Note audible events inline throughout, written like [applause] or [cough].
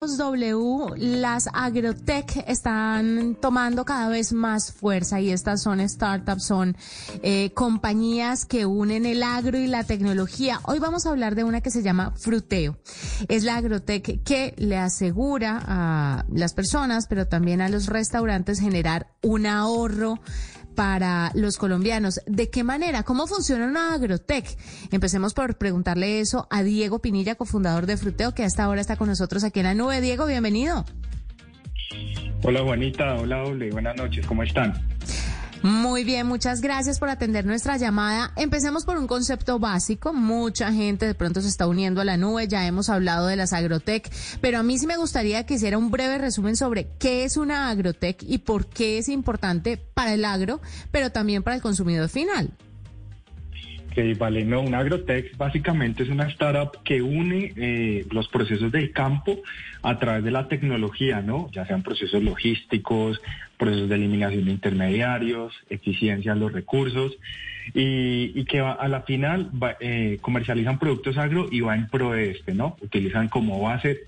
W, las agrotech están tomando cada vez más fuerza y estas son startups, son eh, compañías que unen el agro y la tecnología. Hoy vamos a hablar de una que se llama Fruteo. Es la agrotech que le asegura a las personas, pero también a los restaurantes generar un ahorro para los colombianos. ¿De qué manera? ¿Cómo funciona una agrotech? Empecemos por preguntarle eso a Diego Pinilla, cofundador de Fruteo, que hasta ahora está con nosotros aquí en la nube. Diego, bienvenido. Hola Juanita, hola Ole, buenas noches, ¿cómo están? Muy bien, muchas gracias por atender nuestra llamada. Empecemos por un concepto básico. Mucha gente de pronto se está uniendo a la nube. Ya hemos hablado de las agrotech, pero a mí sí me gustaría que hiciera un breve resumen sobre qué es una agrotech y por qué es importante para el agro, pero también para el consumidor final. Okay, vale, una agrotech básicamente es una startup que une eh, los procesos del campo a través de la tecnología, ¿no? Ya sean procesos logísticos, procesos de eliminación de intermediarios, eficiencia en los recursos y, que a la final eh, comercializan productos agro y va en pro de este, ¿no? Utilizan como base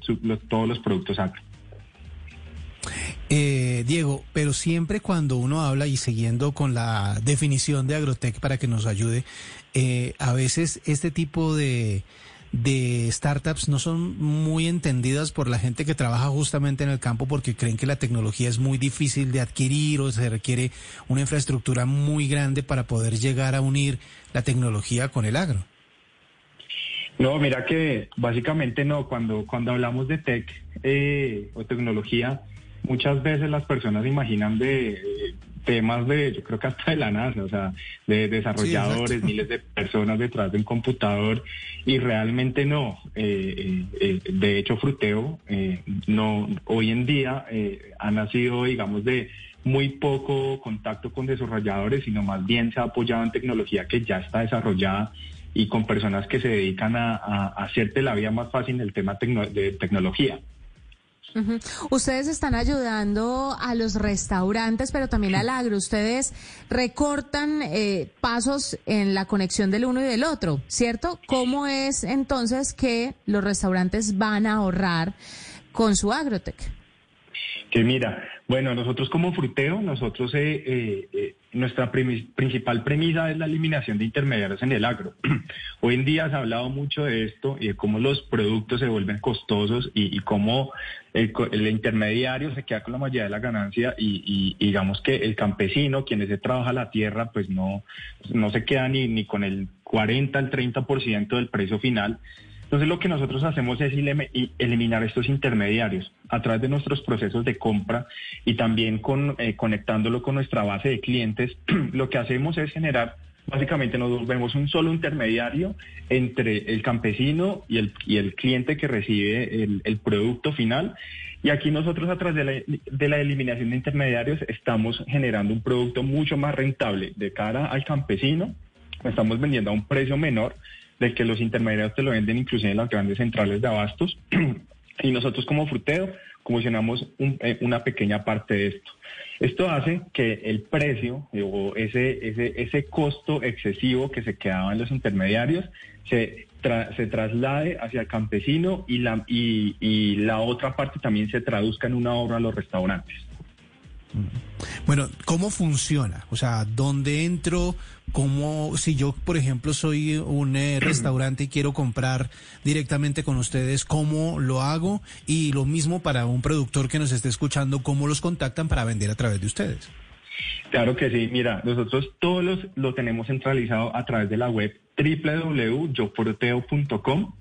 todos los productos agro. Eh, Diego, pero siempre cuando uno habla y siguiendo con la definición de agrotech para que nos ayude, eh, a veces este tipo de, de startups no son muy entendidas por la gente que trabaja justamente en el campo porque creen que la tecnología es muy difícil de adquirir o se requiere una infraestructura muy grande para poder llegar a unir la tecnología con el agro. No, mira que básicamente no, cuando, cuando hablamos de tech eh, o tecnología, muchas veces las personas imaginan de temas de, yo creo que hasta de la NASA, o sea, de desarrolladores, miles de personas detrás de un computador y realmente no. Eh, eh, eh, de hecho, Fruteo no, hoy en día ha nacido, digamos, de muy poco contacto con desarrolladores, sino más bien se ha apoyado en tecnología que ya está desarrollada y con personas que se dedican a, hacerte la vida más fácil en el tema de tecnología. Ustedes están ayudando a los restaurantes, pero también al agro. Ustedes recortan eh, pasos en la conexión del uno y del otro, ¿cierto? ¿Cómo es entonces que los restaurantes van a ahorrar con su agrotech? Que mira, bueno, nosotros como fruteo, nosotros eh, eh, nuestra principal premisa es la eliminación de intermediarios en el agro. [clears throat] Hoy en día se ha hablado mucho de esto y de cómo los productos se vuelven costosos y, cómo el, intermediario se queda con la mayoría de la ganancia y, digamos que el campesino, quien se trabaja la tierra, pues no, no se queda ni, ni con el 40 al 30% del precio final entonces lo que nosotros hacemos es eliminar estos intermediarios a través de nuestros procesos de compra y también con, eh, conectándolo con nuestra base de clientes. [clears throat] lo que hacemos es generar, básicamente nos vemos un solo intermediario entre el campesino y el, el cliente que recibe el, producto final. Y aquí nosotros a través de la, de la eliminación de intermediarios estamos generando un producto mucho más rentable de cara al campesino. Estamos vendiendo a un precio menor de que los intermediarios te lo venden inclusive en las grandes centrales de abastos. [clears throat] y nosotros como fruteo comisionamos eh, una pequeña parte de esto. Esto hace que el precio eh, o ese, ese, ese costo excesivo que se quedaba en los intermediarios se, se traslade hacia el campesino y la, y, y la otra parte también se traduzca en un ahorro a los restaurantes. Bueno, ¿cómo funciona? O sea, ¿dónde entro? ¿Cómo, si yo, por ejemplo, soy un eh, [clears throat] restaurante y quiero comprar directamente con ustedes, cómo lo hago? Y lo mismo para un productor que nos esté escuchando, ¿cómo los contactan para vender a través de ustedes? Claro que sí, mira, nosotros todos los, lo tenemos centralizado a través de la web www.yoporoteo.com.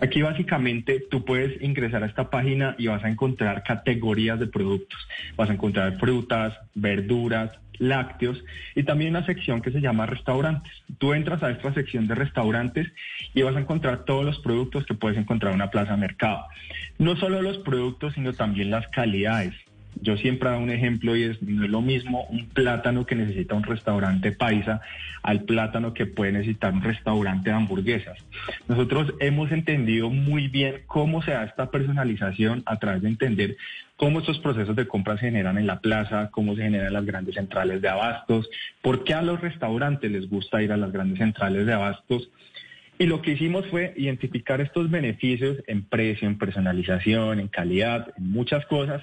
Aquí básicamente tú puedes ingresar a esta página y vas a encontrar categorías de productos. Vas a encontrar frutas, verduras, lácteos y también una sección que se llama restaurantes. Tú entras a esta sección de restaurantes y vas a encontrar todos los productos que puedes encontrar en una plaza mercado. No solo los productos, sino también las calidades. Yo siempre hago un ejemplo y es, no es lo mismo un plátano que necesita un restaurante paisa al plátano que puede necesitar un restaurante de hamburguesas. Nosotros hemos entendido muy bien cómo se da esta personalización a través de entender cómo estos procesos de compra se generan en la plaza, cómo se generan las grandes centrales de abastos, por qué a los restaurantes les gusta ir a las grandes centrales de abastos Y lo que hicimos fue identificar estos beneficios en precio, en personalización, en calidad, en muchas cosas,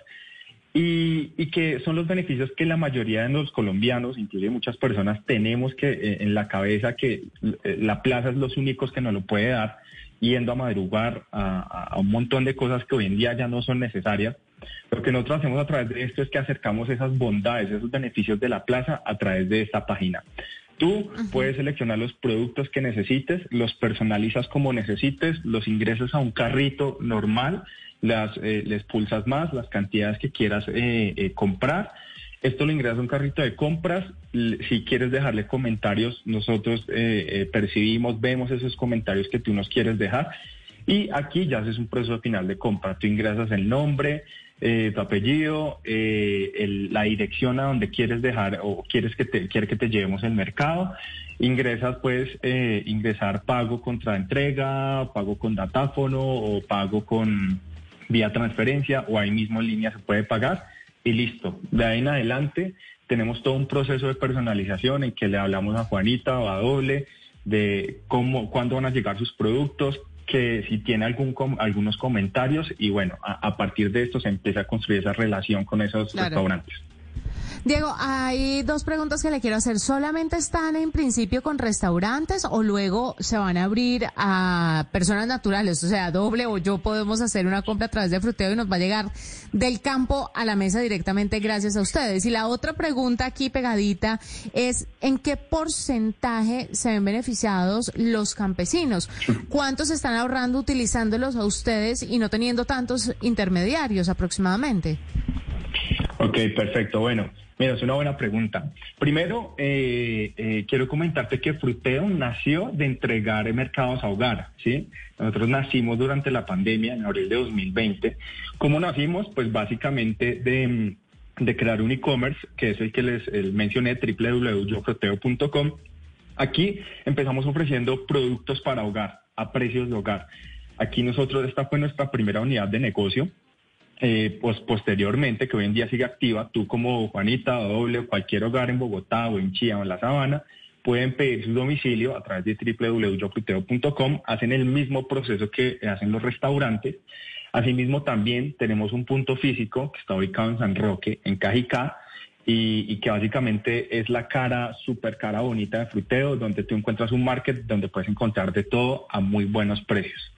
y, que son los beneficios que la mayoría de los colombianos, inclusive muchas personas, tenemos que eh, en la cabeza que eh, la plaza es los únicos que nos lo puede dar, yendo a madrugar a, un montón de cosas que hoy en día ya no son necesarias. Lo que nosotros hacemos a través de esto es que acercamos esas bondades, esos beneficios de la plaza a través de esta página. Tú puedes seleccionar los productos que necesites, los personalizas como necesites, los ingresas a un carrito normal las, eh, pulsas más las cantidades que quieras eh, eh, comprar. Esto lo ingresas a un carrito de compras. Si quieres dejarle comentarios, nosotros percibimos, vemos esos comentarios que tú nos quieres dejar. Y aquí ya haces un proceso final de compra. Tú ingresas el nombre, tu apellido, la dirección a donde quieres dejar o quieres que te, quiere que te llevemos el mercado. Ingresas, puedes ingresar pago contra entrega, pago con datáfono o pago con vía transferencia o ahí mismo en línea se puede pagar y listo. De ahí en adelante tenemos todo un proceso de personalización en que le hablamos a Juanita o a Doble de cómo, cuándo van a llegar sus productos, que si tiene algún algunos comentarios y bueno, a, partir de esto se empieza a construir esa relación con esos restaurantes. Diego, hay dos preguntas que le quiero hacer. ¿Solamente están en principio con restaurantes o luego se van a abrir a personas naturales? O sea, doble o yo podemos hacer una compra a través de fruteo y nos va a llegar del campo a la mesa directamente gracias a ustedes. Y la otra pregunta aquí pegadita es, ¿en qué porcentaje se ven beneficiados los campesinos? ¿Cuántos están ahorrando utilizándolos a ustedes y no teniendo tantos intermediarios aproximadamente? Ok, perfecto. Bueno, mira, es una buena pregunta. Primero, eh, eh, quiero comentarte que Fruteo nació de entregar mercados a hogar, ¿sí? Nosotros nacimos durante la pandemia, en abril de 2020. ¿Cómo nacimos? Pues básicamente de, crear un e-commerce, que es el que les mencioné, www.yofruteo.com. Aquí empezamos ofreciendo productos para hogar, a precios de hogar. Aquí nosotros, esta fue nuestra primera unidad de negocio. Eh, pues posteriormente, que hoy en día sigue activa, tú como Juanita o Doble cualquier hogar en Bogotá o en Chía o en La Sabana, pueden pedir su domicilio a través de www.yofruteo.com, hacen el mismo proceso que hacen los restaurantes. Asimismo, también tenemos un punto físico que está ubicado en San Roque, en Cajicá, y, y, que básicamente es la cara, súper cara bonita de Fruteo, donde tú encuentras un market donde puedes encontrar de todo a muy buenos precios.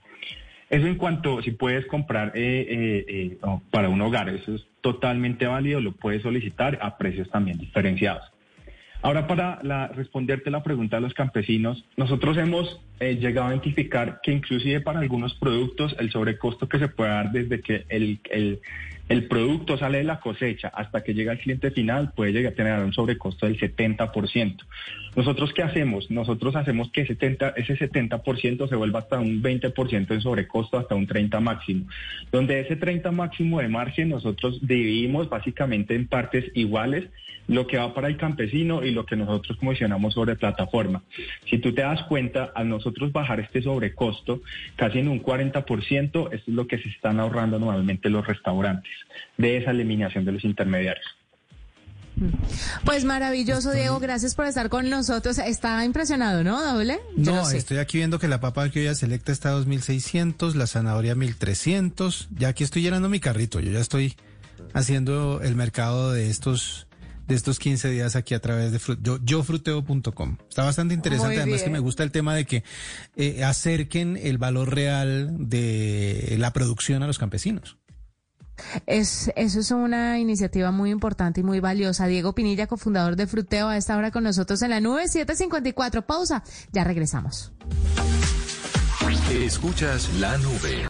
Eso en cuanto si puedes comprar eh, eh, eh, para un hogar, eso es totalmente válido, lo puedes solicitar a precios también diferenciados. Ahora para responderte la pregunta de los campesinos, nosotros hemos llegado a identificar que inclusive para algunos productos el sobrecosto que se puede dar desde que el, el producto sale de la cosecha hasta que llega al cliente final puede llegar a tener un sobrecosto del 70%. ¿Nosotros qué hacemos? Nosotros hacemos que ese 70% se vuelva hasta un 20% en sobrecosto, hasta un 30% máximo. Donde ese 30% máximo de margen nosotros dividimos básicamente en partes iguales lo que va para el campesino y lo que nosotros comisionamos sobre plataforma. Si tú te das cuenta, al nosotros bajar este sobrecosto casi en un 40%, esto es lo que se están ahorrando normalmente los restaurantes de esa eliminación de los intermediarios. Pues maravilloso, Diego. Gracias por estar con nosotros. Está impresionado, ¿no, Doble? no, estoy aquí viendo que la papa que hoy selecta está a 2.600, la zanahoria 1.300. Ya aquí estoy llenando mi carrito. Yo ya estoy haciendo el mercado de estos de estos 15 días aquí a través de yo, yofruteo.com. Está bastante interesante, además que me gusta el tema de que eh, acerquen el valor real de la producción a los campesinos. Es, eso es una iniciativa muy importante y muy valiosa. Diego Pinilla, cofundador de Fruteo, a esta hora con nosotros en la nube 754. Pausa, ya regresamos. Escuchas la nube.